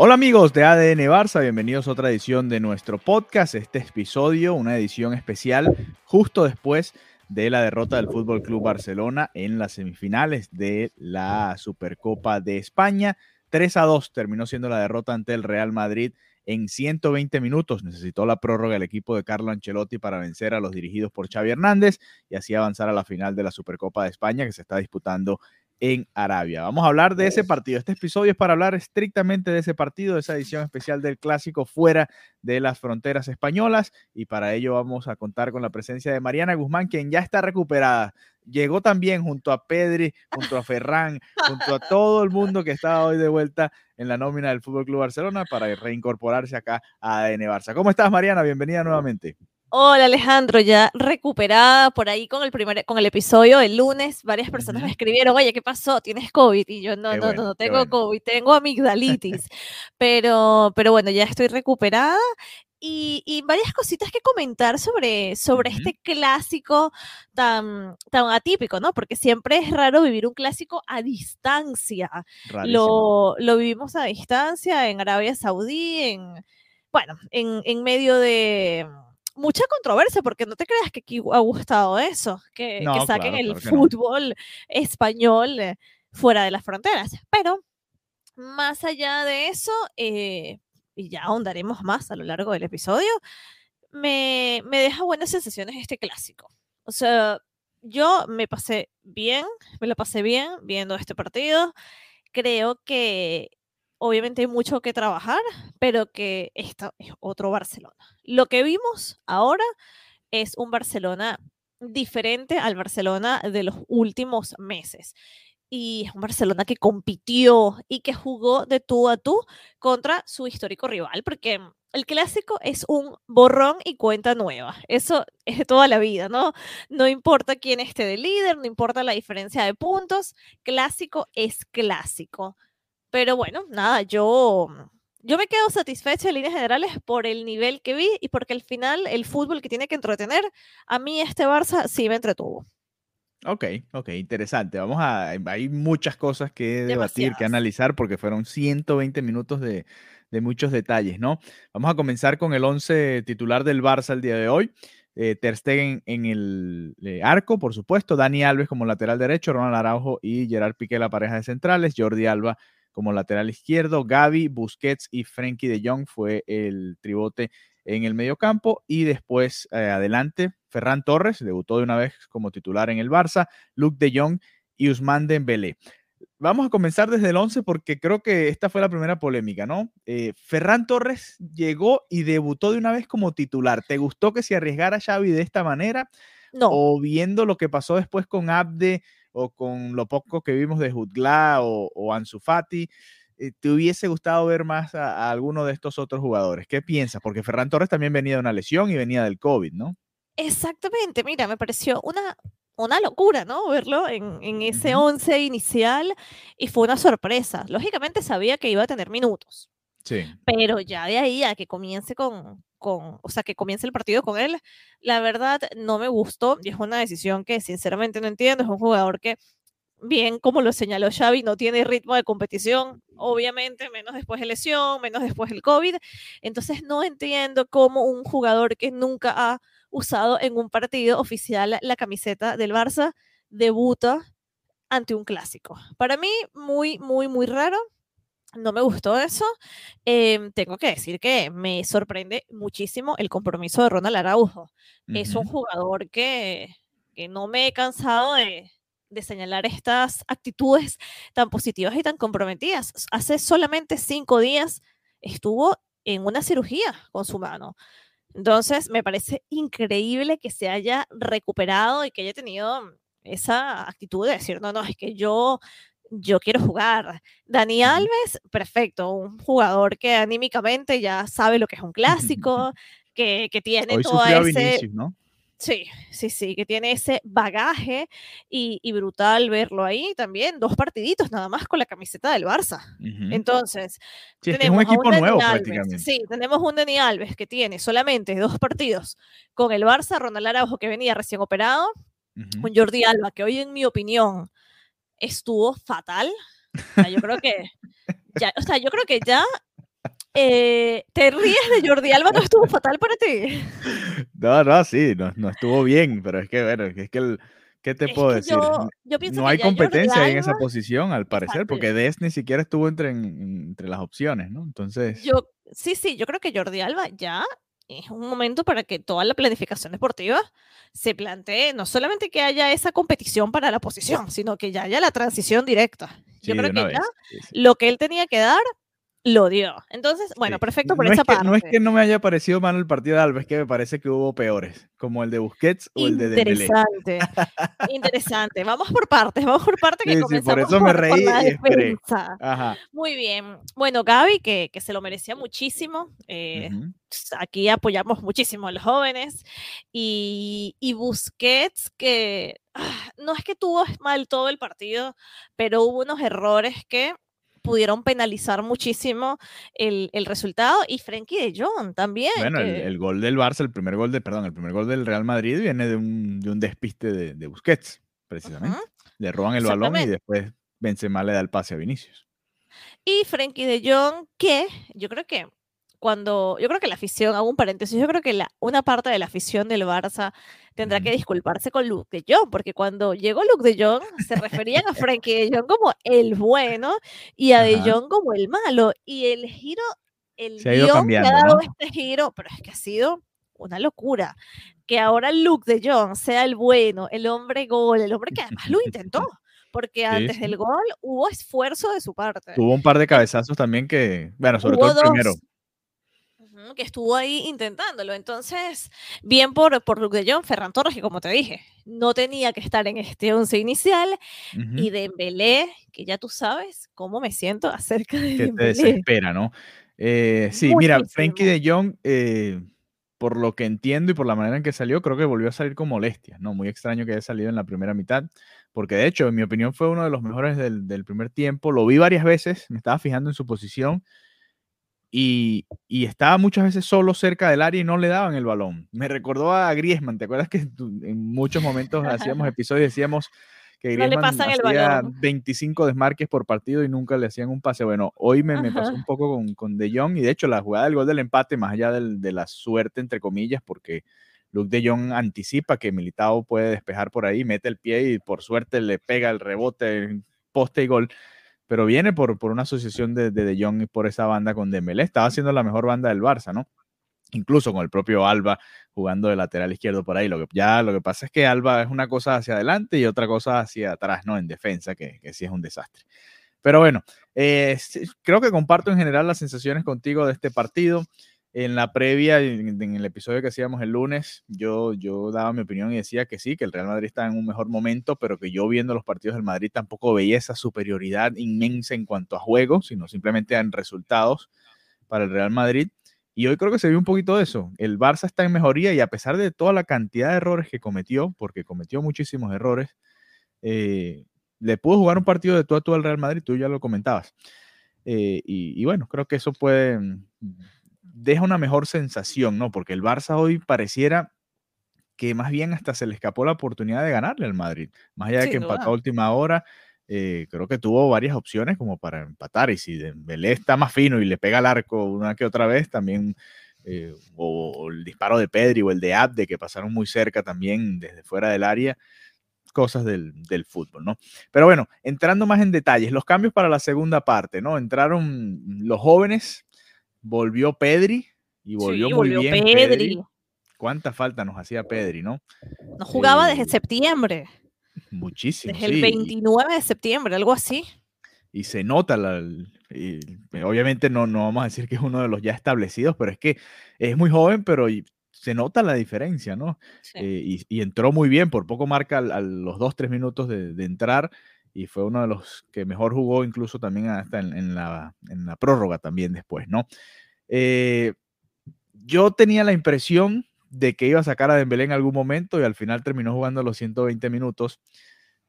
Hola amigos de ADN Barça, bienvenidos a otra edición de nuestro podcast. Este episodio, una edición especial justo después de la derrota del Fútbol Club Barcelona en las semifinales de la Supercopa de España. 3 a 2 terminó siendo la derrota ante el Real Madrid en 120 minutos. Necesitó la prórroga el equipo de Carlo Ancelotti para vencer a los dirigidos por Xavi Hernández y así avanzar a la final de la Supercopa de España que se está disputando en Arabia. Vamos a hablar de ese partido. Este episodio es para hablar estrictamente de ese partido, de esa edición especial del clásico fuera de las fronteras españolas y para ello vamos a contar con la presencia de Mariana Guzmán, quien ya está recuperada. Llegó también junto a Pedri, junto a Ferran, junto a todo el mundo que estaba hoy de vuelta en la nómina del Fútbol Club Barcelona para reincorporarse acá a ADN Barça. ¿Cómo estás, Mariana? Bienvenida nuevamente. Hola Alejandro, ya recuperada por ahí con el primer, con el episodio del lunes, varias personas me escribieron, oye, ¿qué pasó? ¿Tienes COVID? Y yo, no, Qué no, bueno, no, no tengo bueno. COVID, tengo amigdalitis. pero, pero bueno, ya estoy recuperada y, y varias cositas que comentar sobre, sobre Ujú. este clásico tan, tan atípico, ¿no? Porque siempre es raro vivir un clásico a distancia. Rarísimo. Lo, lo vivimos a distancia en Arabia Saudí, en, bueno, en, en medio de mucha controversia, porque no te creas que aquí ha gustado eso, que, que No, saquen claro, el claro que no. fútbol español eh, fuera de las fronteras. Pero más allá de eso, eh, y ya ahondaremos más a lo largo del episodio, me, me deja buenas sensaciones este clásico. O sea, yo me pasé bien, me lo pasé bien viendo este partido. Creo que obviamente hay mucho que trabajar, pero que esto es otro Barcelona. Lo que vimos ahora es un Barcelona diferente al Barcelona de los últimos meses. Y es un Barcelona que compitió y que jugó de tú a tú contra su histórico rival, porque el clásico es un borrón y cuenta nueva. Eso es de toda la vida, ¿no? No importa quién esté de líder, no importa la diferencia de puntos, clásico es clásico. Pero bueno, nada, yo, yo me quedo satisfecha en líneas generales por el nivel que vi y porque al final el fútbol que tiene que entretener, a mí este Barça sí me entretuvo. Ok, ok, interesante. Vamos a, hay muchas cosas que debatir, que Demasiadas. analizar, porque fueron 120 minutos de, de muchos detalles, ¿no? Vamos a comenzar con el 11 titular del Barça el día de hoy. Eh, Ter Stegen en el eh, arco, por supuesto. Dani Alves como lateral derecho, Ronald Araujo y Gerard Piqué la pareja de centrales. Jordi Alba como lateral izquierdo. Gaby, Busquets y Frenkie de Jong fue el tribote en el mediocampo. Y después, eh, adelante, Ferran Torres, debutó de una vez como titular en el Barça. Luke de Jong y Usman Dembélé. Vamos a comenzar desde el 11 porque creo que esta fue la primera polémica, ¿no? Eh, Ferran Torres llegó y debutó de una vez como titular. ¿Te gustó que se arriesgara Xavi de esta manera? No, O viendo lo que pasó después con Abde o con lo poco que vimos de Jutgla o, o Ansu Fati, eh, ¿te hubiese gustado ver más a, a alguno de estos otros jugadores? ¿Qué piensas? Porque Ferran Torres también venía de una lesión y venía del COVID, ¿no? exactamente. Mira, me pareció una, una locura, ¿no? Verlo en, en ese Ujú. once inicial y fue una sorpresa. Lógicamente sabía que iba a tener minutos. Sí. Pero ya de ahí a que comience con, con, o sea, que comience el partido con él, la verdad no me gustó y es una decisión que sinceramente no entiendo. Es un jugador que, bien como lo señaló Xavi, no tiene ritmo de competición, obviamente, menos después de lesión, menos después del COVID. Entonces no entiendo cómo un jugador que nunca ha usado en un partido oficial la camiseta del Barça debuta ante un clásico. Para mí, muy, muy, muy raro. No me gustó eso. Em, tengo que decir que me sorprende muchísimo el compromiso de Ronald Araujo. Es un jugador que, que no me he cansado de, de señalar estas actitudes tan positivas y tan comprometidas. Hace solamente cinco días estuvo en una cirugía con su mano. Entonces, me parece increíble que se haya recuperado y que haya tenido esa actitud de decir, no, no, es que yo, yo quiero jugar. Dani Alves, perfecto, un jugador que anímicamente ya sabe lo que es un clásico, que, que tiene Hoy todo ese... Vinicius, ¿no? Sí, sí, sí, que tiene ese bagaje y, y brutal verlo ahí también, dos partiditos nada más con la camiseta del Barça. Entonces, Sí, es que es un tenemos a equipo Dani nuevo Alves, prácticamente. Sí, tenemos un Dani Alves que tiene solamente dos partidos con el Barça, Ronald Araujo que venía recién operado, Ujú. un Jordi Alba que hoy en mi opinión estuvo fatal. O sea, yo creo que ya, o sea, yo creo que ya eh, te ríes de Jordi Alba, no estuvo fatal para ti. No, no, sí, no, no estuvo bien, pero es que, bueno, es que el, ¿qué te Es puedo decir? yo, yo No hay competencia ahí en esa Alba- posición, al parecer, Exacto. porque Des ni siquiera estuvo entre, en- entre las opciones, ¿no? Entonces, Yo, sí, sí, yo creo que Jordi Alba ya es un momento para que toda la planificación deportiva se plantee, no solamente que haya esa competición para la posición, sino que ya haya la transición directa. sí, Yo creo que ya vez. sí, sí. lo que él tenía que dar, lo dio. Entonces, bueno, Sí. perfecto por no esa es que, parte. No es que no me haya parecido mal el partido de Alves, que me parece que hubo peores, como el de Busquets o el de Dembélé. Interesante, interesante. Vamos por partes, vamos por partes que Sí, sí, por comenzamos eso me por- por reí la y esperé. defensa. Ajá. Muy bien. Bueno, Gaby, que, que se lo merecía muchísimo. eh, aquí apoyamos muchísimo a los jóvenes. Y, y Busquets, que ah, no es que tuvo mal todo el partido, pero hubo unos errores que pudieron penalizar muchísimo el, el resultado. Y Frenkie de Jong también. Bueno, el, que- el gol del Barça, el primer gol de, perdón, el primer gol del Real Madrid viene de un, de un despiste de, de Busquets, precisamente. Le roban el balón y después Benzema le da el pase a Vinicius. Y Frenkie de Jong, que yo creo que cuando, yo creo que la afición, hago un paréntesis, yo creo que la, una parte de la afición del Barça tendrá que disculparse con Luke de Jong, porque cuando llegó Luke de Jong se referían a Frenkie de Jong como el bueno y a de. Jong como el malo. Y el giro, el Se ha ido guion cambiando, que ha dado ¿no? este giro, pero es que ha sido una locura. Que ahora Luke de Jong sea el bueno, el hombre gol, el hombre que además lo intentó. Porque antes sí. del gol hubo esfuerzo de su parte. Tuvo un par de cabezazos también que, bueno, sobre Hubo todo el primero. Que estuvo ahí intentándolo. Entonces, bien por, por Luke de Jong, Ferran Torres, que como te dije, no tenía que estar en este once inicial, y Dembélé, que ya tú sabes cómo me siento acerca de que te Dembélé. desespera, ¿no? Eh, sí, mira, Frenkie de Jong, eh, por lo que entiendo y por la manera en que salió, creo que volvió a salir con molestias, ¿no? Muy extraño que haya salido en la primera mitad, porque de hecho, en mi opinión, fue uno de los mejores del, del primer tiempo. Lo vi varias veces, me estaba fijando en su posición y, y estaba muchas veces solo cerca del área y no le daban el balón. Me recordó a Griezmann, ¿te acuerdas que en muchos momentos hacíamos episodios y decíamos que No Griezmann el hacía balón. 25 desmarques por partido y nunca le hacían un pase? Bueno, hoy me, me pasó un poco con, con De Jong y de hecho la jugada del gol del empate, más allá del- de la suerte, entre comillas, porque Luke De Jong anticipa que Militao puede despejar por ahí, mete el pie y por suerte le pega el rebote, poste y gol pero viene por, por una asociación de, de De Jong y por esa banda con Dembélé. Estaba siendo la mejor banda del Barça, ¿no? Incluso con el propio Alba jugando de lateral izquierdo por ahí. Lo que, ya lo que pasa es que Alba es una cosa hacia adelante y otra cosa hacia atrás, ¿no? En defensa, que, que sí es un desastre. Pero bueno, eh, creo que comparto en general las sensaciones contigo de este partido. En la previa, en, el episodio que hacíamos el lunes, yo, yo daba mi opinión y decía que sí, que el Real Madrid está en un mejor momento, pero que yo viendo los partidos del Madrid tampoco veía esa superioridad inmensa en cuanto a juego, sino simplemente en resultados para el Real Madrid. Y hoy creo que se vio un poquito de eso. El Barça está en mejoría y a pesar de toda la cantidad de errores que cometió, porque cometió muchísimos errores, eh, le pudo jugar un partido de tú a tú al Real Madrid, tú ya lo comentabas. Eh, y, y, bueno, creo que eso puede, deja una mejor sensación, ¿no? Porque el Barça hoy pareciera que más bien hasta se le escapó la oportunidad de ganarle al Madrid. Más allá de que empató a última hora, eh, creo que tuvo varias opciones como para empatar. Y si Dembélé está más fino y le pega al arco una que otra vez, también, eh, o, o el disparo de Pedri o el de Abde, que pasaron muy cerca también desde fuera del área, cosas del, del fútbol, ¿no? Pero bueno, entrando más en detalles, los cambios para la segunda parte, ¿no? Entraron los jóvenes, volvió Pedri y volvió Sí, muy volvió bien Pedri. Pedri. ¿Cuánta falta nos hacía Pedri, no? No jugaba Eh, desde septiembre, Muchísimo, desde el sí. 29 de septiembre, algo así. Y se nota, la, y obviamente no, no vamos a decir que es uno de los ya establecidos, pero es que es muy joven, pero y se nota la diferencia, ¿no? Sí. Eh, y, y entró muy bien, por poco marca al- a los dos, tres minutos de, de entrar y fue uno de los que mejor jugó incluso también hasta en, en la, en la prórroga también después, ¿no? Eh, yo tenía la impresión de que iba a sacar a Dembélé en algún momento y al final terminó jugando los 120 minutos.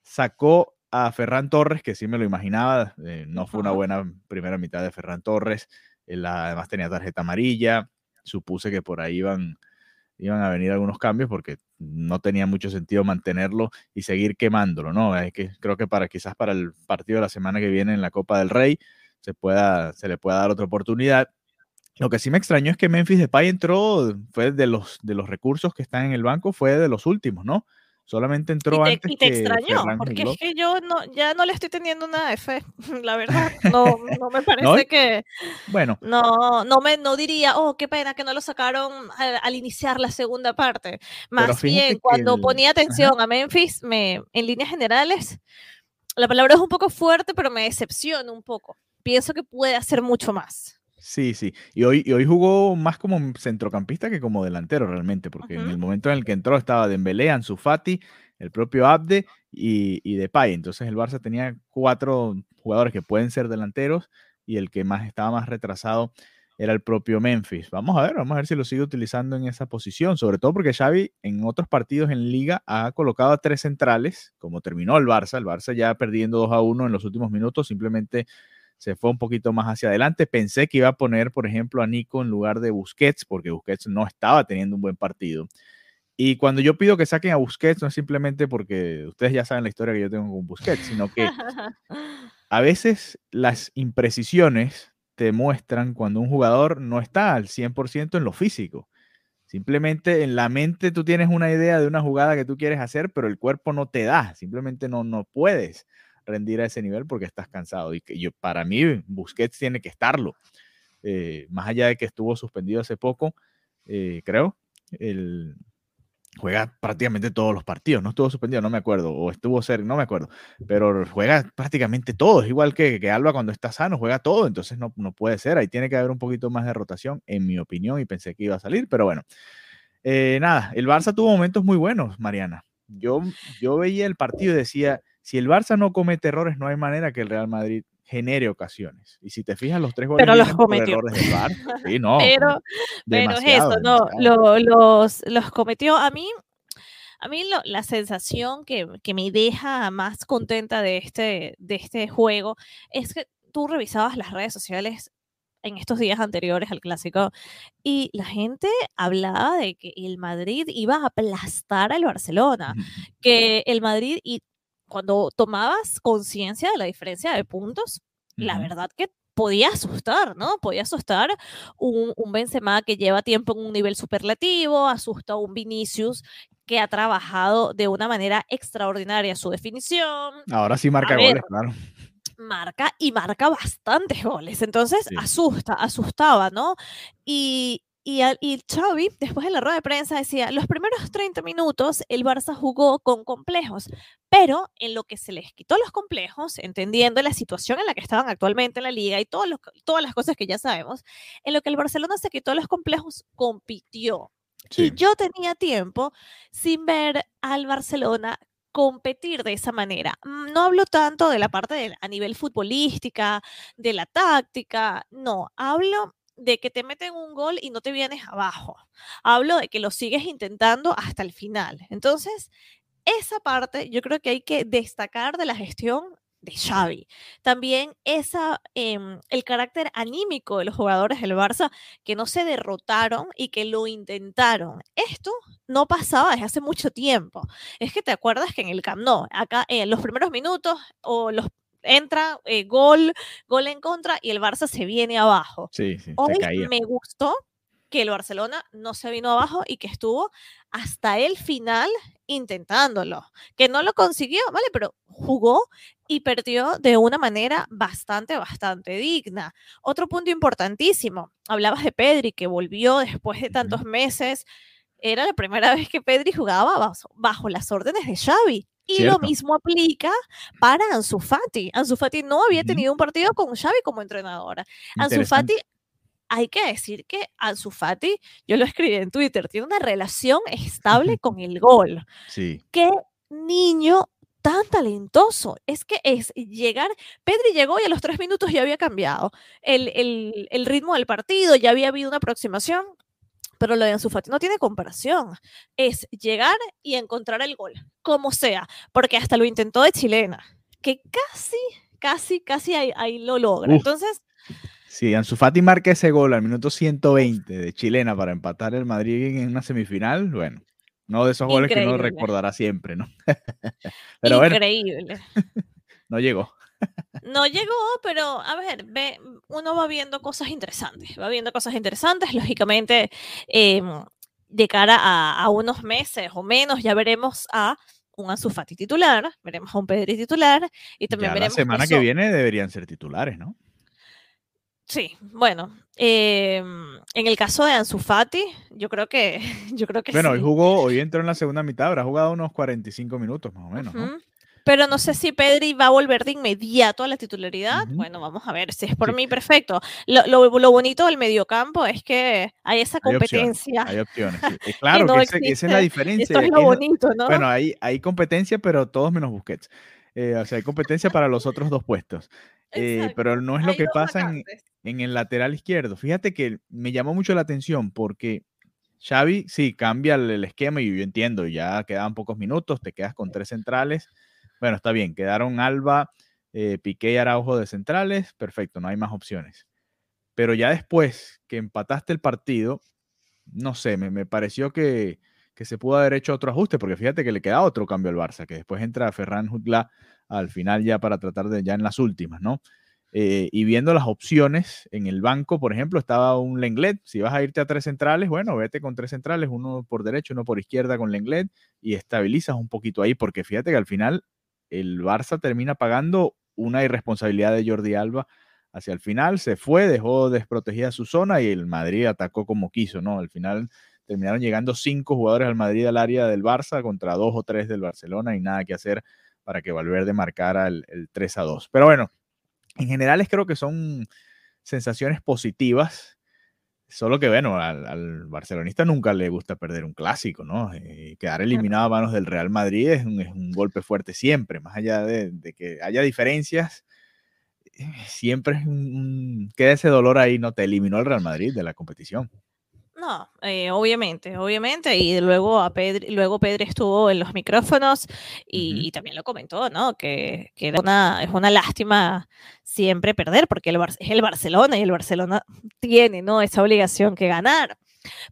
Sacó a Ferran Torres, que sí me lo imaginaba, eh, no fue una buena primera mitad de Ferran Torres, él además tenía tarjeta amarilla, supuse que por ahí iban, iban a venir algunos cambios porque no tenía mucho sentido mantenerlo y seguir quemándolo, ¿no? Es que creo que para quizás para el partido de la semana que viene en la Copa del Rey se, pueda, se le pueda dar otra oportunidad. Lo que sí me extrañó es que Memphis Depay entró, fue de los, de los recursos que están en el banco, fue de los últimos, ¿no? Solamente Y entró te, antes y te extrañó, porque es que yo no, ya no le estoy teniendo nada de fe, la verdad. No, no me parece No, y- que, Bueno, no, no me, no diría, oh, qué pena que no lo sacaron al, al iniciar la segunda parte. Más bien, cuando el- ponía atención a Memphis, me, en líneas generales, la palabra es un poco fuerte, pero me decepciona un poco. Pienso que puede hacer mucho más. Sí, sí. Y hoy, y hoy jugó más como centrocampista que como delantero realmente, porque en el momento en el que entró estaba Dembélé, Ansu Fati, el propio Abde y, y Depay. Entonces el Barça tenía cuatro jugadores que pueden ser delanteros y el que más estaba más retrasado era el propio Memphis. Vamos a ver, vamos a ver si lo sigue utilizando en esa posición, sobre todo porque Xavi en otros partidos en liga ha colocado a tres centrales, como terminó el Barça, el Barça ya perdiendo 2 a 1 en los últimos minutos, simplemente se fue un poquito más hacia adelante. Pensé que iba a poner, por ejemplo, a Nico en lugar de Busquets, porque Busquets no estaba teniendo un buen partido. Y cuando yo pido que saquen a Busquets, no es simplemente porque ustedes ya saben la historia que yo tengo con Busquets, sino que a veces las imprecisiones te muestran cuando un jugador no está al 100% en lo físico. Simplemente en la mente tú tienes una idea de una jugada que tú quieres hacer, pero el cuerpo no te da, simplemente no, no puedes rendir a ese nivel porque estás cansado. Y que yo, para mí, Busquets tiene que estarlo. Eh, más allá de que estuvo suspendido hace poco, eh, creo, el, juega prácticamente todos los partidos. No estuvo suspendido, no me acuerdo, o estuvo cerca, no me acuerdo, pero juega prácticamente todos, igual que, que Alba cuando está sano, juega todo, entonces no, no puede ser. Ahí tiene que haber un poquito más de rotación, en mi opinión, y pensé que iba a salir, pero bueno. Eh, nada, el Barça tuvo momentos muy buenos, Mariana. Yo, yo veía el partido y decía, si el Barça no comete errores, no hay manera que el Real Madrid genere ocasiones. Y si te fijas, los tres goles Pero los vienen por cometió. errores del Barça. Sí, no, pero, pero es eso, no, lo- los, los cometió. A mí, a mí lo- la sensación que, que me deja más contenta de este, de este juego es que tú revisabas las redes sociales en estos días anteriores al clásico y la gente hablaba de que el Madrid iba a aplastar al Barcelona, que el Madrid cuando tomabas conciencia de la diferencia de puntos, la Ujú. verdad que podía asustar, ¿no? Podía asustar un, un Benzema que lleva tiempo en un nivel superlativo, asusta a un Vinicius que ha trabajado de una manera extraordinaria su definición, Ahora sí marca goles, claro. marca y marca bastantes goles. Entonces Sí. asusta, asustaba, ¿no? Y, y, al- y Xavi, después de la rueda de prensa, decía, los primeros 30 minutos el Barça jugó con complejos, pero en lo que se les quitó los complejos, entendiendo la situación en la que estaban actualmente en la liga y todos los- todas las cosas que ya sabemos, en lo que el Barcelona se quitó los complejos, compitió. Sí. Y yo tenía tiempo sin ver al Barcelona competir de esa manera. Mm, No hablo tanto de la parte de- a nivel futbolística, de la táctica, no, hablo de que te meten un gol y no te vienes abajo. Hablo de que lo sigues intentando hasta el final. Entonces, esa parte yo creo que hay que destacar de la gestión de Xavi. También esa, em, el carácter anímico de los jugadores del Barça que no se derrotaron y que lo intentaron. Esto no pasaba desde hace mucho tiempo. Es que te acuerdas que en el Camp Nou, acá en los primeros minutos o los entra eh, gol, gol en contra y el Barça se viene abajo. Sí, Hoy me gustó que el Barcelona no se vino abajo y que estuvo hasta el final intentándolo, que no lo consiguió, ¿vale? Pero jugó y perdió de una manera bastante, bastante digna. Otro punto importantísimo, hablabas de Pedri, que volvió después de tantos meses. Era la primera vez que Pedri jugaba bajo, bajo las órdenes de Xavi. Y Cierto. lo mismo aplica para Ansu Fati. Ansu Fati no había tenido un partido con Xavi como entrenadora. Ansu. Fati hay que decir que Ansu Fati, yo lo escribí en Twitter, tiene una relación estable con el gol. Sí. Qué niño tan talentoso. Es que es llegar, Pedri llegó y a los tres minutos ya había cambiado el, el, el ritmo del partido, ya había habido una aproximación, pero lo de Ansu Fati no tiene comparación. Es llegar y encontrar el gol, como sea, porque hasta lo intentó de chilena, que casi, casi, casi ahí, ahí lo logra. Uf. Entonces, Sí, Ansu Fati marca ese gol al minuto 120 de chilena para empatar el Madrid en una semifinal. Bueno, uno de esos goles que uno Increíble. recordará siempre, ¿no? Pero bueno, increíble. no llegó. No llegó, pero a ver, ve, uno va viendo cosas interesantes, va viendo cosas interesantes, lógicamente, em, de cara a, a unos meses o menos, ya veremos a un Ansu Fati titular, veremos a un Pedri titular y también Ya la veremos semana que viene deberían ser titulares, ¿no? Sí, bueno, em, en el caso de Ansu Fati, yo creo que, yo creo que Bueno, hoy jugó, hoy entró en la segunda mitad, habrá jugado unos 45 minutos más o menos, ¿no? Pero no sé si Pedri va a volver de inmediato a la titularidad. Ujú. Bueno, vamos a ver. Si es por Sí. mí, perfecto. Lo, lo- lo bonito del mediocampo es que hay esa Hay opciones, competencia. Hay opciones. sí. Claro, no que ese- esa es la diferencia. Esto es lo bonito, ¿no? Bueno, hay, hay competencia, pero todos menos Busquets. Eh, o sea, hay competencia para los otros dos puestos. Eh, pero no es lo Hay que pasa en, en el lateral izquierdo. Fíjate que me llamó mucho la atención porque Xavi sí cambia el, el esquema y yo entiendo, ya quedaban pocos minutos, te quedas con tres centrales. Bueno, está bien, quedaron Alba, eh, Piqué y Araujo de centrales, perfecto, no hay más opciones. Pero ya después que empataste el partido, no sé, me, me pareció que, que se pudo haber hecho otro ajuste, porque fíjate que le queda otro cambio al Barça, que después entra Ferran Jutla al final ya para tratar de, ya en las últimas, ¿no? Eh, y viendo las opciones en el banco, por ejemplo, estaba un Lenglet. Si vas a irte a tres centrales, bueno, vete con tres centrales, uno por derecha, uno por izquierda con Lenglet y estabilizas un poquito ahí, porque fíjate que al final el Barça termina pagando una irresponsabilidad de Jordi Alba hacia el final, se fue, dejó desprotegida su zona y el Madrid atacó como quiso, ¿no? Al final terminaron llegando cinco jugadores al Madrid al área del Barça contra dos o tres del Barcelona y nada que hacer para que Valverde marcara el, el 3 a 2. Pero bueno, en general creo que son sensaciones positivas. Solo que, bueno, al, al, barcelonista nunca le gusta perder un clásico, ¿no? Eh, quedar eliminado a manos del Real Madrid es un, es un golpe fuerte siempre, más allá de, de que haya diferencias, eh, siempre es un, queda ese dolor ahí, ¿no? Te eliminó el Real Madrid de la competición. No, eh, obviamente, obviamente, y luego a Pedri, luego Pedri estuvo en los micrófonos y, y también lo comentó, ¿no? Que, que una, es una lástima siempre perder, porque el Bar- es el Barcelona y el Barcelona tiene, ¿no? Esa obligación que ganar.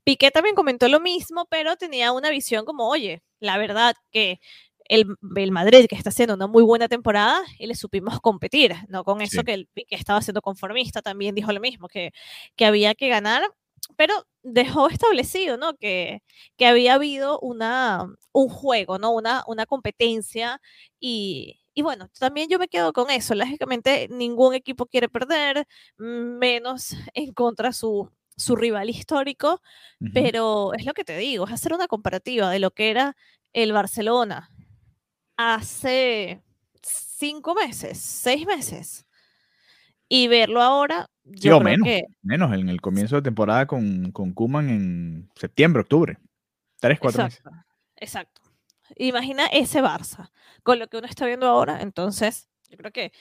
Piqué también comentó lo mismo, pero tenía una visión como, oye, la verdad que el, el Madrid, que está haciendo una muy buena temporada, y le supimos competir, ¿no? Con eso Sí. que el Piqué estaba siendo conformista, también dijo lo mismo, que, que había que ganar, pero dejó establecido, ¿no? Que, que había habido una, un juego, ¿no? Una, una competencia y, y bueno, también yo me quedo con eso. Lógicamente, ningún equipo quiere perder, menos en contra su, su rival histórico, pero es lo que te digo, es hacer una comparativa de lo que era el Barcelona hace cinco meses, seis meses, y verlo ahora, yo creo menos, que menos en el comienzo de temporada con, con Kuman en septiembre, octubre. Tres, cuatro meses. Exacto. Imagina ese Barça con lo que uno está viendo ahora, entonces yo creo que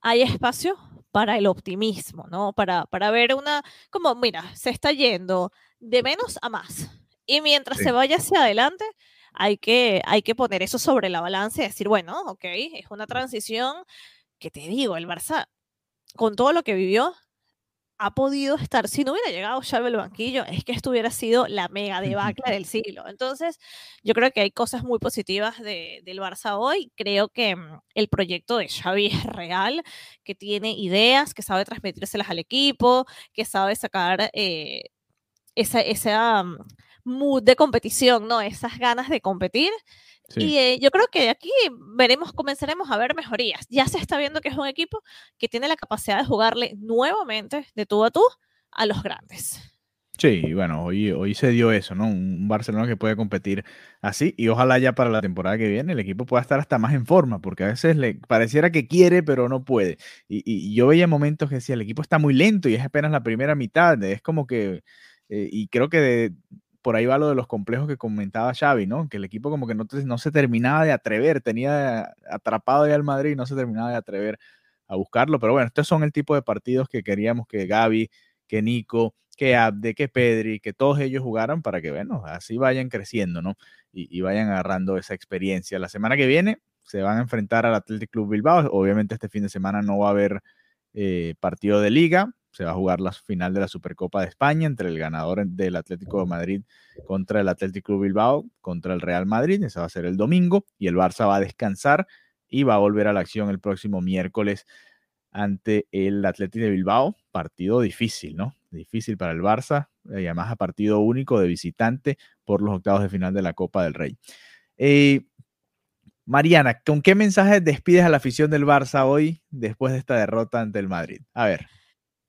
hay espacio para el optimismo, ¿no? Para, para ver una, como, mira, se está yendo de menos a más. Y mientras Sí. se vaya hacia adelante, hay que, hay que poner eso sobre la balanza y decir, bueno, ok, es una transición que te digo, el Barça, con todo lo que vivió, ha podido estar, si no hubiera llegado Xavi al banquillo, es que esto hubiera sido la mega debacle del siglo. Entonces, yo creo que hay cosas muy positivas de- del Barça hoy. Creo que mm, el proyecto de Xavi es real, que tiene ideas, que sabe transmitírselas al equipo, que sabe sacar eh, esa, esa mm, mood de competición, ¿no? Esas ganas de competir. Sí. Y eh, yo creo que aquí veremos, comenzaremos a ver mejorías. Ya se está viendo que es un equipo que tiene la capacidad de jugarle nuevamente de tú a tú a los grandes. Sí, bueno, hoy, hoy se dio eso, ¿no? Un Barcelona que puede competir así y ojalá ya para la temporada que viene el equipo pueda estar hasta más en forma, porque a veces le pareciera que quiere, pero no puede. Y, yo veía momentos que decía, el equipo está muy lento y es apenas la primera mitad, es como que, eh, y creo que por ahí va lo de los complejos que comentaba Xavi, ¿no? Que el equipo como que no, se terminaba de atrever, tenía atrapado ya al Madrid y no se terminaba de atrever a buscarlo, pero bueno, estos son el tipo de partidos que queríamos que Gaby, que Nico, que Abde, que Pedri, que todos ellos jugaran para que, bueno, así vayan creciendo, ¿no? Y, vayan agarrando esa experiencia. La semana que viene se van a enfrentar al Athletic Club Bilbao. Obviamente este fin de semana no va a haber eh, partido de liga. Se va a jugar la final de la Supercopa de España entre el ganador del Atlético de Madrid contra el Athletic Club Bilbao, contra el Real Madrid. Ese va a ser el domingo. Y el Barça va a descansar y va a volver a la acción el próximo miércoles ante el Atlético de Bilbao. Partido difícil, ¿no? Difícil para el Barça, y además a partido único de visitante por los octavos de final de la Copa del Rey. Eh, Mariana, ¿con qué mensaje despides a la afición del Barça hoy después de esta derrota ante el Madrid? A ver.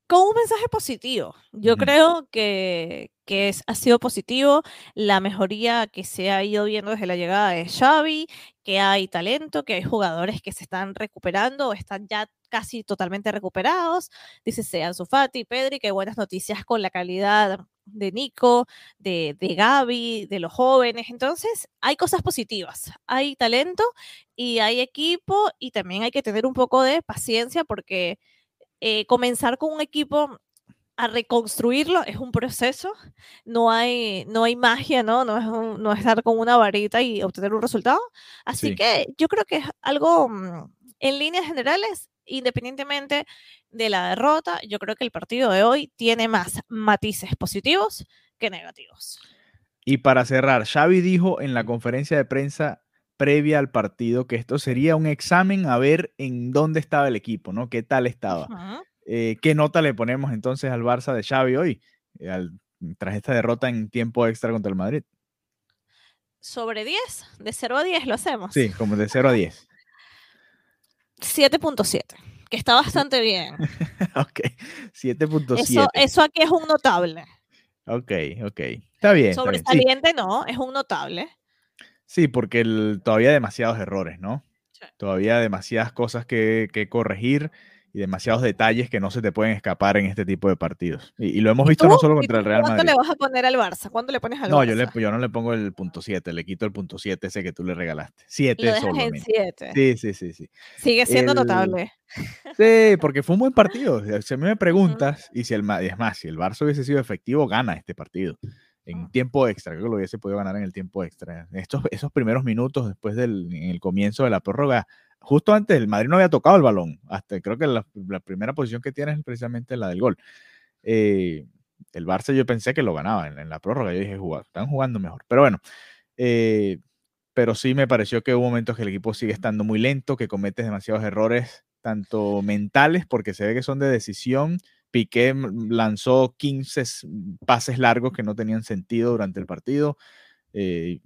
Con un mensaje positivo. Yo creo que, que es, ha sido positivo la mejoría que se ha ido viendo desde la llegada de Xavi, que hay talento, que hay jugadores que se están recuperando o están ya casi totalmente recuperados. Dice Sean Sufati, Pedri, que buenas noticias con la calidad de Nico, de, de Gaby, de los jóvenes. Entonces, hay cosas positivas, hay talento y hay equipo y también hay que tener un poco de paciencia porque eh, comenzar con un equipo a reconstruirlo es un proceso, no hay, no hay magia, ¿no? No es, no estar con una varita y obtener un resultado. Así que yo creo que es algo, mm, en líneas generales, independientemente de la derrota, yo creo que el partido de hoy tiene más matices positivos que negativos. Y para cerrar, Xavi dijo en la conferencia de prensa previa al partido que esto sería un examen a ver en dónde estaba el equipo, ¿no? ¿Qué tal estaba? Eh, ¿Qué nota le ponemos entonces al Barça de Xavi hoy, eh, tras esta derrota en tiempo extra contra el Madrid? Sobre 10, de 0 a 10 lo hacemos. Sí, como de 0 a 10. 7.7, que está bastante bien. ok, 7.7. Eso, eso aquí es un notable. Ok, ok. Está bien. Sobresaliente no, es un notable. Sí, porque todavía hay demasiados errores, ¿no? Todavía demasiadas cosas que, que corregir y demasiados detalles que no se te pueden escapar en este tipo de partidos. Y, lo hemos visto no solo contra el Real Madrid. ¿Cuánto le vas a poner al Barça? ¿Cuándo le pones al no, Barça? No, yo, yo no le pongo el punto 7, le quito el punto 7 ese que tú le regalaste. 7 solamente. 7. Sí, sí, sí, sí. Sigue siendo notable. Sí, porque fue un buen partido. Si a mí me preguntas, y si el es más, si el Barça hubiese sido efectivo, gana este partido en tiempo extra. Creo que lo hubiese podido ganar en el tiempo extra. Estos, esos primeros minutos después del en el comienzo de la prórroga, justo antes el Madrid no había tocado el balón. Hasta creo que la, primera posición que tiene es precisamente la del gol. Eh, el Barça yo pensé que lo ganaba en, la prórroga. Yo dije, están jugando mejor. Pero bueno, eh, pero sí me pareció que hubo momentos que el equipo sigue estando muy lento, que comete demasiados errores, tanto mentales, porque se ve que son de decisión. Piqué lanzó 15 pases largos que no tenían sentido durante el partido. Eh,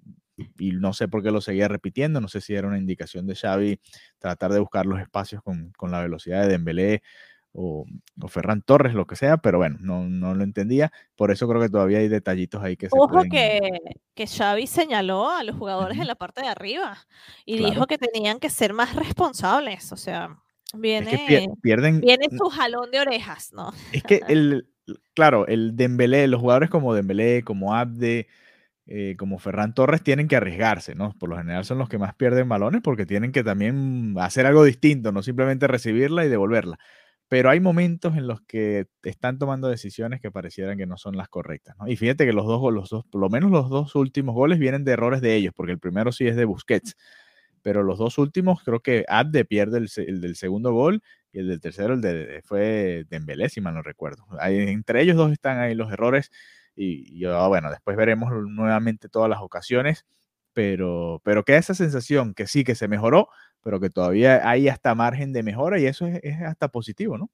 y no sé por qué lo seguía repitiendo, no sé si era una indicación de Xavi tratar de buscar los espacios con, con la velocidad de Dembélé o, o, Ferran Torres, lo que sea, pero bueno, no, no, lo entendía, por eso creo que todavía hay detallitos ahí que se Ojo que, que Xavi señaló a los jugadores en la parte de arriba y dijo que tenían que ser más responsables, o sea, viene, pierden, viene su jalón de orejas, ¿no? Es que el, claro, el Dembélé, los jugadores como Dembélé, como Abde, eh, como Ferran Torres tienen que arriesgarse, ¿no? Por lo general son los que más pierden balones porque tienen que también hacer algo distinto, no simplemente recibirla y devolverla. Pero hay momentos en los que están tomando decisiones que parecieran que no son las correctas, ¿no? Y fíjate que los dos, los dos, por lo menos los dos últimos goles vienen de errores de ellos, porque el primero sí es de Busquets, pero los dos últimos creo que Abde pierde el, del segundo gol y el del tercero el de, fue Dembélé, si mal no recuerdo. entre ellos dos están ahí los errores y, ah, bueno, después veremos nuevamente todas las ocasiones, pero, pero queda esa sensación que sí, que se mejoró, pero que todavía hay hasta margen de mejora y eso es, es hasta positivo, ¿no?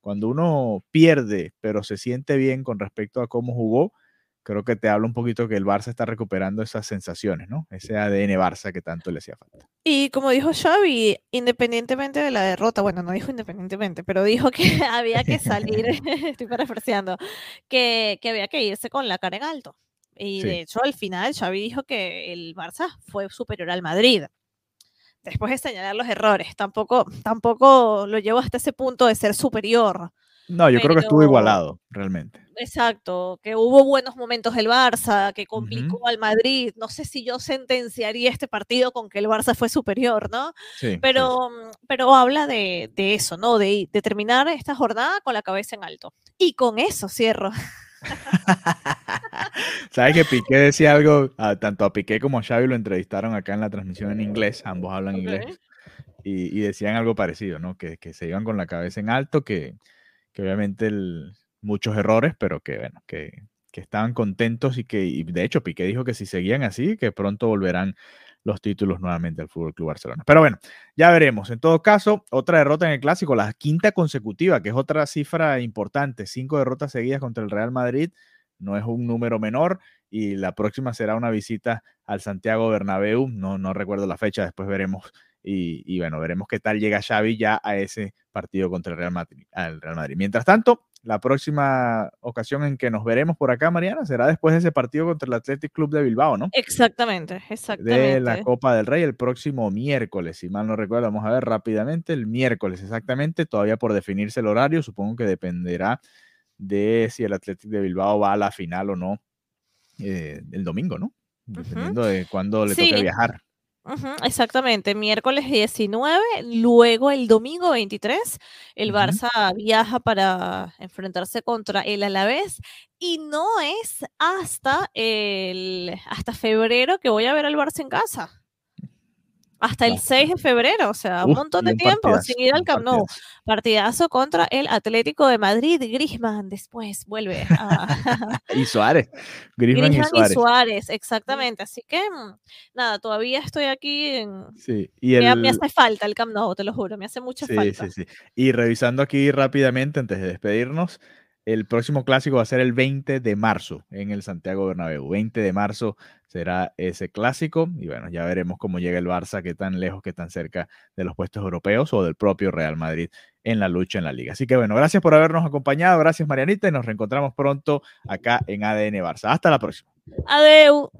Cuando uno pierde, pero se siente bien con respecto a cómo jugó, creo que te habla un poquito que el Barça está recuperando esas sensaciones, ¿no? Ese ADN Barça que tanto le hacía falta. Y como dijo Xavi, independientemente de la derrota, bueno, no dijo independientemente, pero dijo que había que salir, estoy parafraseando, que, que había que irse con la cara en alto. Y Sí. de hecho, al final, Xavi dijo que el Barça fue superior al Madrid. Después de señalar los errores, tampoco, tampoco lo llevo hasta ese punto de ser superior. No, yo creo que estuvo Pero- igualado, realmente. Exacto, que hubo buenos momentos del Barça, que complicó al Madrid. No sé si yo sentenciaría este partido con que el Barça fue superior, ¿no? Sí. Pero, pero habla de, de eso, ¿no? De, de terminar esta jornada con la cabeza en alto. Y con eso cierro. Sabes que Piqué decía algo, a- tanto a Piqué como a Xavi lo entrevistaron acá en la transmisión en inglés, ambos hablan inglés, y, y decían algo parecido, ¿no? Que, que se iban con la cabeza en alto, que, obviamente muchos errores, pero que bueno, que, estaban contentos y que, de hecho, Piqué dijo que si seguían así, que pronto volverán los títulos nuevamente al Fútbol Club Barcelona. Pero bueno, ya veremos. En todo caso, otra derrota en el clásico, la quinta consecutiva, que es otra cifra importante, cinco derrotas seguidas contra el Real Madrid, no es un número menor y la próxima será una visita al Santiago Bernabéu, no, no recuerdo la fecha, después veremos y, y bueno, veremos qué tal llega Xavi ya a ese partido contra el Real Madrid. al Real Madrid. Mientras tanto, la próxima ocasión en que nos veremos por acá, Mariana, será después de ese partido contra el Athletic Club de Bilbao, ¿no? Exactamente, exactamente. de la Copa del Rey el próximo miércoles, si mal no recuerdo, vamos a ver rápidamente, el miércoles exactamente, todavía por definirse el horario, supongo que dependerá de si el Athletic de Bilbao va a la final o no eh, el domingo, ¿no? Dependiendo de cuándo le toque Sí. Exactamente, miércoles 19, luego el domingo 23, el. Barça viaja para enfrentarse contra el Alavés y no es hasta el hasta febrero que voy a ver al Barça en casa. Hasta el No. 6 de febrero, o sea, un Uf, montón de un tiempo partidazo, sin ir al Camp Nou. partidazo. Partidazo contra el Atlético de Madrid. Griezmann después vuelve a, Y Suárez, Griezmann y Suárez. Suárez, exactamente. Así que, mm, nada, todavía estoy aquí. En... Sí, y Me, el, me hace falta el Camp Nou, te lo juro, me hace mucha Sí, falta. sí, sí. Y revisando aquí rápidamente, antes de despedirnos, el próximo clásico va a ser el 20 de marzo en el Santiago Bernabéu. 20 de marzo será ese clásico y bueno, ya veremos cómo llega el Barça, qué tan lejos, qué tan cerca de los puestos europeos o del propio Real Madrid en la lucha en la liga. Así que bueno, gracias por habernos acompañado, gracias Marianita y nos reencontramos pronto acá en ADN Barça. Hasta la próxima. Adeu.